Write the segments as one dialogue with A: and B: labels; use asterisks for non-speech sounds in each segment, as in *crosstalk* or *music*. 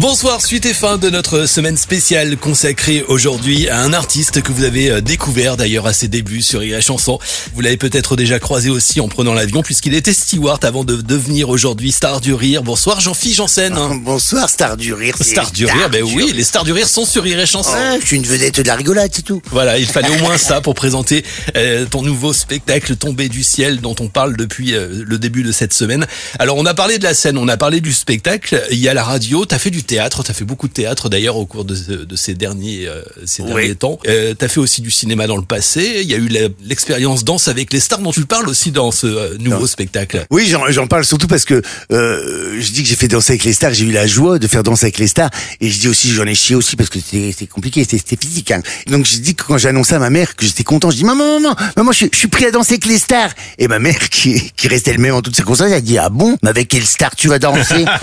A: Bonsoir, suite et fin de notre semaine spéciale consacrée aujourd'hui à un artiste que vous avez euh, découvert d'ailleurs à ses débuts sur Rire et Chanson. Vous l'avez peut-être déjà croisé aussi en prenant l'avion puisqu'il était steward avant de devenir aujourd'hui star du rire. Bonsoir Jean-Philippe Janssen.
B: Bonsoir, star du rire.
A: Star du rire, ben oui, les stars du rire sont sur Rire et Chanson.
B: Ah, je suis une vedette de la rigolade, c'est tout.
A: Voilà, il fallait au moins *laughs* ça pour présenter euh, ton nouveau spectacle Tombé du ciel dont on parle depuis euh, le début de cette semaine. Alors on a parlé de la scène, on a parlé du spectacle, il y a la radio, t'as fait du théâtre, t'as fait beaucoup de théâtre d'ailleurs au cours de, de ces derniers euh, ces
B: Oui.
A: derniers temps. Euh, t'as fait aussi du cinéma dans le passé, il y a eu l'expérience Danse avec les stars dont tu parles aussi dans ce euh, nouveau
B: Non.
A: spectacle.
B: Oui, j'en parle surtout parce que euh, je dis que j'ai fait danser avec les stars, j'ai eu la joie de faire danser avec les stars, et je dis aussi j'en ai chié aussi parce que c'était compliqué, c'était physique. Hein. Donc je dis que quand j'ai annoncé à ma mère que j'étais content, je dis maman, maman, maman, je, suis- je suis prêt à danser avec les stars. Et ma mère *laughs* qui, qui restait elle-même en toutes circonstances, elle dit ah bon, mais avec quelle star tu vas danser? *laughs*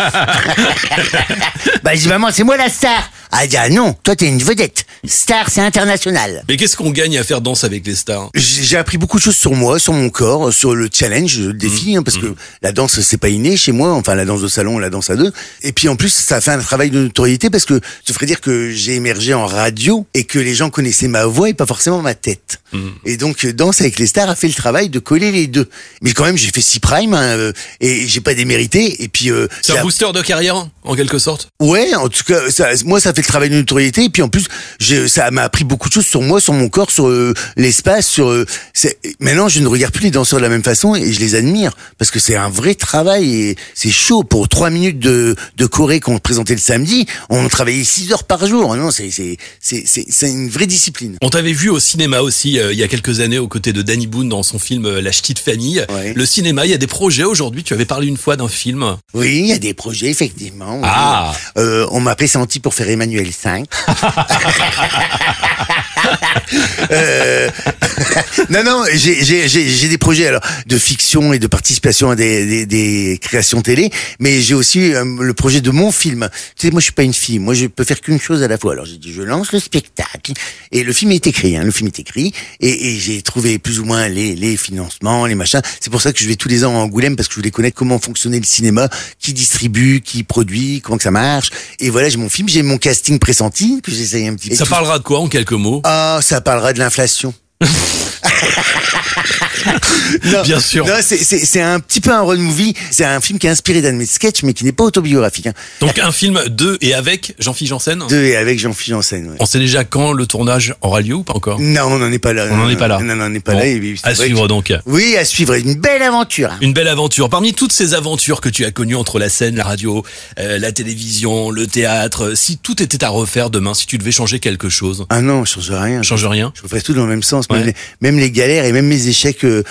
B: Bah je dis maman, c'est moi la star. Ah, elle dit ah non, toi t'es une vedette. Star, c'est international.
A: Mais qu'est-ce qu'on gagne à faire Danse avec les stars?
B: J'ai appris beaucoup de choses sur moi, sur mon corps, sur le challenge, le défi, hein, parce que la danse c'est pas inné chez moi, enfin la danse de salon, la danse à deux. Et puis en plus ça fait un travail de notoriété parce que je ferais dire que j'ai émergé en radio et que les gens connaissaient ma voix et pas forcément ma tête. Et donc euh, danse avec les stars a fait le travail de coller les deux. Mais quand même j'ai fait six prime hein, euh, et j'ai pas démérité. Et puis euh,
A: C'est un booster de carrière en quelque sorte?
B: Ouais, en tout cas, ça, moi, ça fait le travail de notoriété. Et puis en plus, ça m'a appris beaucoup de choses sur moi, sur mon corps, sur euh, l'espace. Sur euh, maintenant, je ne regarde plus les danseurs de la même façon et je les admire parce que c'est un vrai travail et c'est chaud pour trois minutes de de choré qu'on présentait le samedi. On travaillait six heures par jour. Non, c'est c'est c'est c'est c'est une vraie discipline.
A: On t'avait vu au cinéma aussi euh, il y a quelques années aux côtés de Danny Boone dans son film euh, La Ch'tite Famille.
B: Ouais.
A: Le cinéma, il y a des projets aujourd'hui. Tu avais parlé une fois d'un film.
B: Oui, il y a des projets effectivement. oui.
A: Ah.
B: Euh, on m'a pressenti pour faire Emmanuel 5. *laughs* Euh, *laughs* non, non, j'ai- des projets alors de fiction et de participation à des, des, des créations télé, mais j'ai aussi euh, le projet de mon film. Tu sais, moi, je suis pas une fille. Moi, je peux faire qu'une chose à la fois. Alors, j'ai dit, je lance le spectacle et le film est écrit. Hein, le film est écrit et, et j'ai trouvé plus ou moins les, les financements, les machins. C'est pour ça que je vais tous les ans à Angoulême parce que je voulais connaître comment fonctionnait le cinéma, qui distribue, qui produit, comment que ça marche. Et voilà, j'ai mon film, j'ai mon casting pressenti que j'essaye un petit peu.
A: Ça parlera de quoi en quelques mots?
B: Ah, ça parlera de l'inflation. *laughs* *laughs* non,
A: Bien sûr.
B: Non, c'est- c'est c'est un petit peu un road movie. C'est un film qui est inspiré d'un de mes sketchs, mais qui n'est pas autobiographique. Hein.
A: Donc un film de et avec Jean-Philippe Janssen.
B: De et avec Jean-Philippe Janssen. ouais.
A: On sait déjà quand le tournage aura lieu ou pas encore?
B: Non, on n'en est pas là.
A: On n'en est pas là.
B: Non, non, on n'est pas
A: Bon,
B: là. et
A: à suivre
B: que-
A: donc.
B: Oui, à suivre. Une belle aventure. hein.
A: Une belle aventure. Parmi toutes ces aventures que tu as connues entre la scène, la radio, euh, la télévision, le théâtre, si tout était à refaire demain, si tu devais changer quelque chose,
B: Ah non, je change rien.
A: change rien.
B: Je ferai tout dans le même sens. Même,
A: Ouais.
B: les, même les galères et même mes échecs euh,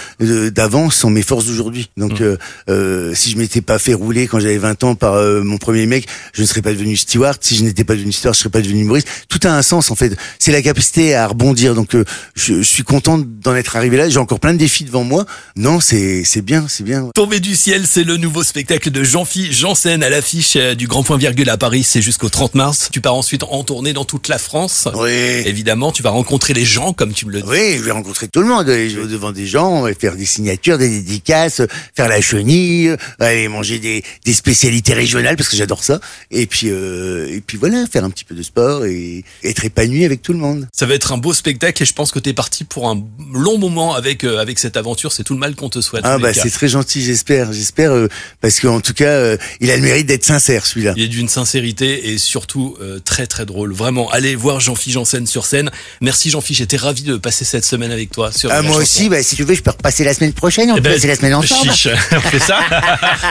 B: d'avant sont mes forces d'aujourd'hui.
A: Mmh.
B: Donc, euh, euh, si je m'étais pas fait rouler quand j'avais 20 ans par euh, mon premier mec, je ne serais pas devenu steward. Si je n'étais pas devenu steward, je serais pas devenu humoriste. Tout a un sens en fait. C'est la capacité à rebondir. Donc, euh, je, je suis content d'en être arrivé là. J'ai encore plein de défis devant moi. Non, c'est c'est bien, c'est bien.
A: Tombé du ciel, c'est le nouveau spectacle de Jean-Philippe Janssen à l'affiche euh, du Grand Point Virgule à Paris. C'est jusqu'au 30 mars. Tu pars ensuite en tournée dans toute la France.
B: Oui.
A: Évidemment, tu vas rencontrer les gens, comme tu me le dis.
B: Oui, je vais rencontrer tout le monde. Je vais devant des gens, va faire des signatures, des dédicaces, faire la chenille, aller manger des, des spécialités régionales parce que j'adore ça. Et puis, euh, et puis voilà, faire un petit peu de sport et être épanoui avec tout le monde.
A: Ça va être un beau spectacle et je pense que tu es parti pour un long moment avec, euh, avec cette aventure. C'est tout le mal qu'on te souhaite.
B: Ah bah c'est très gentil, j'espère, j'espère euh, parce qu'en tout cas, euh, il a le mérite d'être sincère celui-là.
A: Il est d'une sincérité et surtout euh, très très drôle. Vraiment, allez voir Jean-Philippe Janssen sur scène. Merci Jean-Philippe, j'étais ravi de passer cette semaine avec toi sur
B: Ah, moi aussi, bah, si tu veux, je peux repasser la semaine prochaine, on
A: Eh
B: peut
A: ben,
B: passer la semaine ensemble.
A: chiche, *laughs* on fait ça.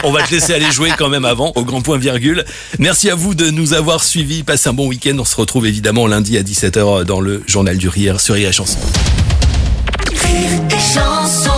A: on va te laisser aller jouer quand même avant, au grand point virgule. Merci à vous de nous avoir suivis. Passez un bon week-end. On se retrouve évidemment lundi à 17h dans le Journal du Rire sur Rire et Chanson.
C: Rire et chanson